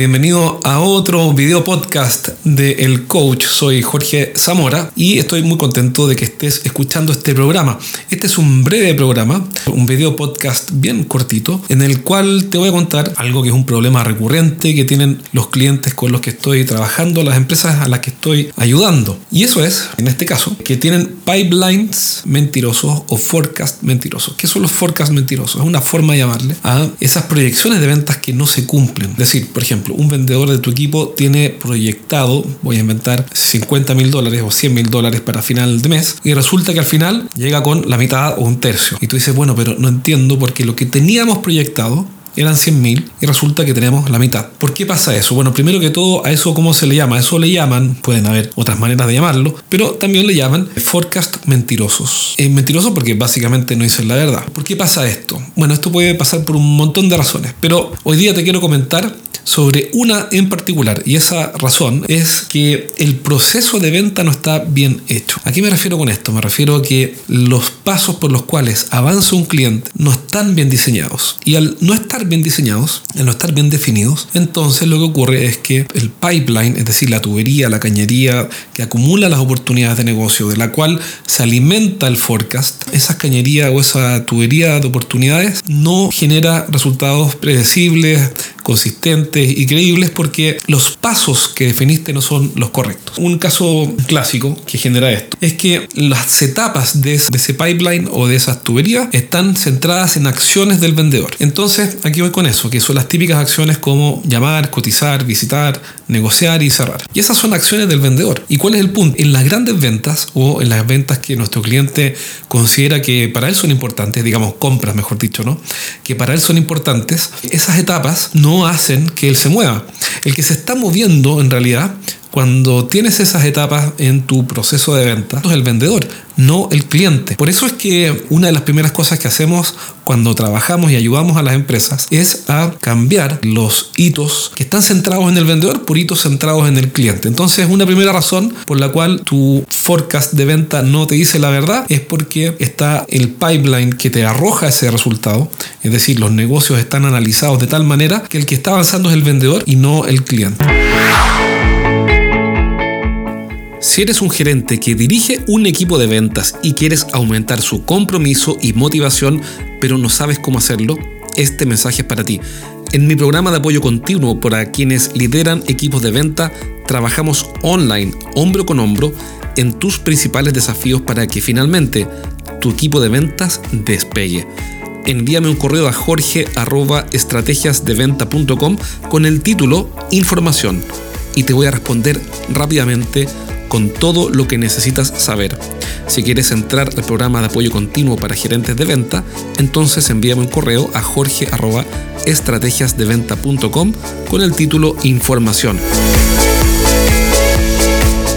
bienvenido a otro video podcast de El Coach. Soy Jorge Zamora y estoy muy contento de que estés escuchando este programa. Este es un breve programa, un video podcast bien cortito, en el cual te voy a contar algo que es un problema recurrente que tienen los clientes con los que estoy trabajando, las empresas a las que estoy ayudando. Y eso es, en este caso, que tienen pipelines mentirosos o forecast mentirosos. ¿Qué son los forecasts mentirosos? Es una forma de llamarle a esas proyecciones de ventas que no se cumplen. Es decir, por ejemplo, un vendedor de tu equipo tiene proyectado, voy a inventar, 50 mil dólares o 100 mil dólares para final de mes y resulta que al final llega con la mitad o un tercio. Y tú dices, bueno, pero no entiendo porque lo que teníamos proyectado eran 100.000 y resulta que tenemos la mitad. ¿Por qué pasa eso? Bueno, primero que todo, a eso cómo se le llama? eso le llaman, pueden haber otras maneras de llamarlo, pero también le llaman forecast mentirosos. Es mentiroso porque básicamente no dicen la verdad. ¿Por qué pasa esto? Bueno, esto puede pasar por un montón de razones, pero hoy día te quiero comentar sobre una en particular y esa razón es que el proceso de venta no está bien hecho. ¿A qué me refiero con esto? Me refiero a que los pasos por los cuales avanza un cliente no están bien diseñados y al no estar bien diseñados, al no estar bien definidos, entonces lo que ocurre es que el pipeline, es decir, la tubería, la cañería que acumula las oportunidades de negocio, de la cual se alimenta el forecast, esa cañería o esa tubería de oportunidades no genera resultados predecibles, consistentes y creíbles porque los pasos que definiste no son los correctos. Un caso clásico que genera esto es que las etapas de ese pipeline o de esas tuberías están centradas en acciones del vendedor. Entonces, aquí voy con eso, que son las típicas acciones como llamar, cotizar, visitar, negociar y cerrar. Y esas son acciones del vendedor. ¿Y cuál es el punto? En las grandes ventas o en las ventas que nuestro cliente considera que para él son importantes, digamos compras mejor dicho, ¿no? Que para él son importantes, esas etapas no hacen que él se mueva. El que se está moviendo en realidad cuando tienes esas etapas en tu proceso de venta, es el vendedor, no el cliente. Por eso es que una de las primeras cosas que hacemos cuando trabajamos y ayudamos a las empresas es a cambiar los hitos que están centrados en el vendedor por hitos centrados en el cliente. Entonces, una primera razón por la cual tu forecast de venta no te dice la verdad es porque está el pipeline que te arroja ese resultado. Es decir, los negocios están analizados de tal manera que el que está avanzando es el vendedor y no el cliente. Si eres un gerente que dirige un equipo de ventas y quieres aumentar su compromiso y motivación, pero no sabes cómo hacerlo, este mensaje es para ti. En mi programa de apoyo continuo para quienes lideran equipos de venta, trabajamos online, hombro con hombro, en tus principales desafíos para que finalmente tu equipo de ventas despegue. Envíame un correo a jorge.estrategiasdeventa.com con el título Información y te voy a responder rápidamente con todo lo que necesitas saber. Si quieres entrar al programa de apoyo continuo para gerentes de venta, entonces envíame un correo a jorge.estrategiasdeventa.com con el título Información.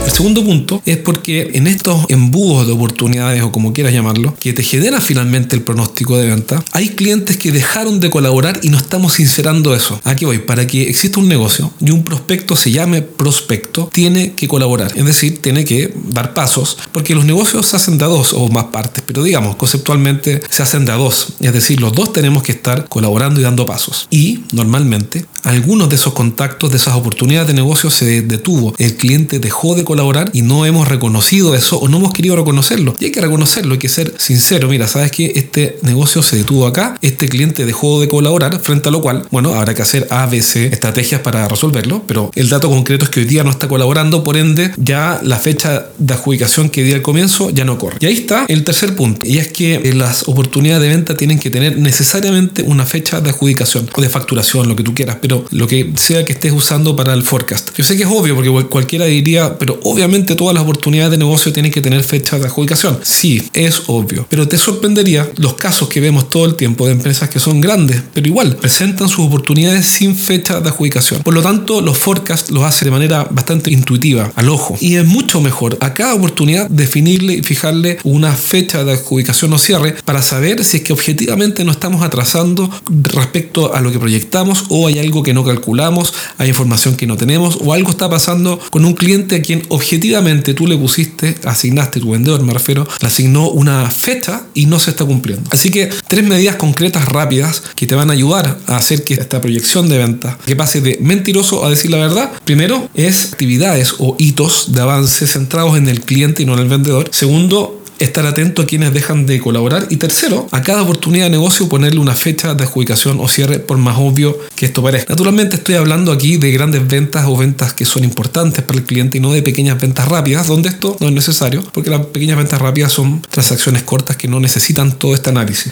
El segundo punto es porque en estos embudos de oportunidades o como quieras llamarlo, que te genera finalmente el pronóstico de venta, hay clientes que dejaron de colaborar y no estamos sincerando eso. Aquí voy, para que exista un negocio y un prospecto se llame prospecto, tiene que colaborar, es decir, tiene que dar pasos, porque los negocios se hacen de a dos o más partes, pero digamos, conceptualmente se hacen de a dos, es decir, los dos tenemos que estar colaborando y dando pasos. Y normalmente algunos de esos contactos, de esas oportunidades de negocio se detuvo, el cliente dejó de colaborar y no hemos reconocido eso o no hemos querido reconocerlo. Y hay que reconocerlo, hay que ser sincero. Mira, sabes que este negocio se detuvo acá, este cliente dejó de colaborar, frente a lo cual, bueno, habrá que hacer A, B, C estrategias para resolverlo, pero el dato concreto es que hoy día no está colaborando, por ende, ya la fecha de adjudicación que di al comienzo ya no corre. Y ahí está el tercer punto, y es que eh, las oportunidades de venta tienen que tener necesariamente una fecha de adjudicación o de facturación, lo que tú quieras, pero lo que sea que estés usando para el forecast. Yo sé que es obvio porque cualquiera diría, pero obviamente todas las oportunidades de negocio tienen que tener fecha de adjudicación. Sí, es obvio. Pero te sorprendería los casos que vemos todo el tiempo de empresas que son grandes, pero igual presentan sus oportunidades sin fecha de adjudicación. Por lo tanto, los forecasts los hace de manera bastante intuitiva, al ojo. Y es mucho mejor a cada oportunidad definirle y fijarle una fecha de adjudicación o cierre para saber si es que objetivamente no estamos atrasando respecto a lo que proyectamos o hay algo que no calculamos, hay información que no tenemos o algo está pasando con un cliente a quien objetivamente tú le pusiste, asignaste tu vendedor, me refiero, le asignó una fecha y no se está cumpliendo. Así que tres medidas concretas rápidas que te van a ayudar a hacer que esta proyección de venta que pase de mentiroso a decir la verdad. Primero es actividades o hitos de avance centrados en el cliente y no en el vendedor. Segundo, estar atento a quienes dejan de colaborar. Y tercero, a cada oportunidad de negocio ponerle una fecha de adjudicación o cierre, por más obvio que esto parezca. Naturalmente estoy hablando aquí de grandes ventas o ventas que son importantes para el cliente y no de pequeñas ventas rápidas, donde esto no es necesario, porque las pequeñas ventas rápidas son transacciones cortas que no necesitan todo este análisis.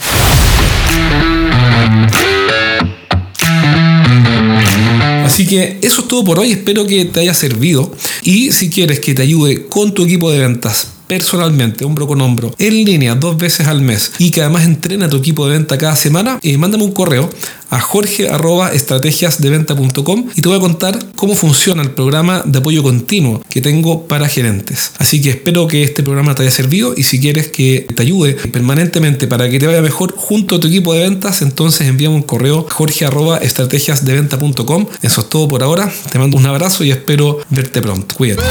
Así que eso es todo por hoy, espero que te haya servido y si quieres que te ayude con tu equipo de ventas personalmente, hombro con hombro, en línea, dos veces al mes, y que además entrena tu equipo de venta cada semana, eh, mándame un correo a jorge.estrategiasdeventa.com y te voy a contar cómo funciona el programa de apoyo continuo que tengo para gerentes. Así que espero que este programa te haya servido y si quieres que te ayude permanentemente para que te vaya mejor junto a tu equipo de ventas, entonces envíame un correo a jorge.estrategiasdeventa.com. Eso es todo por ahora. Te mando un abrazo y espero verte pronto. Cuídate.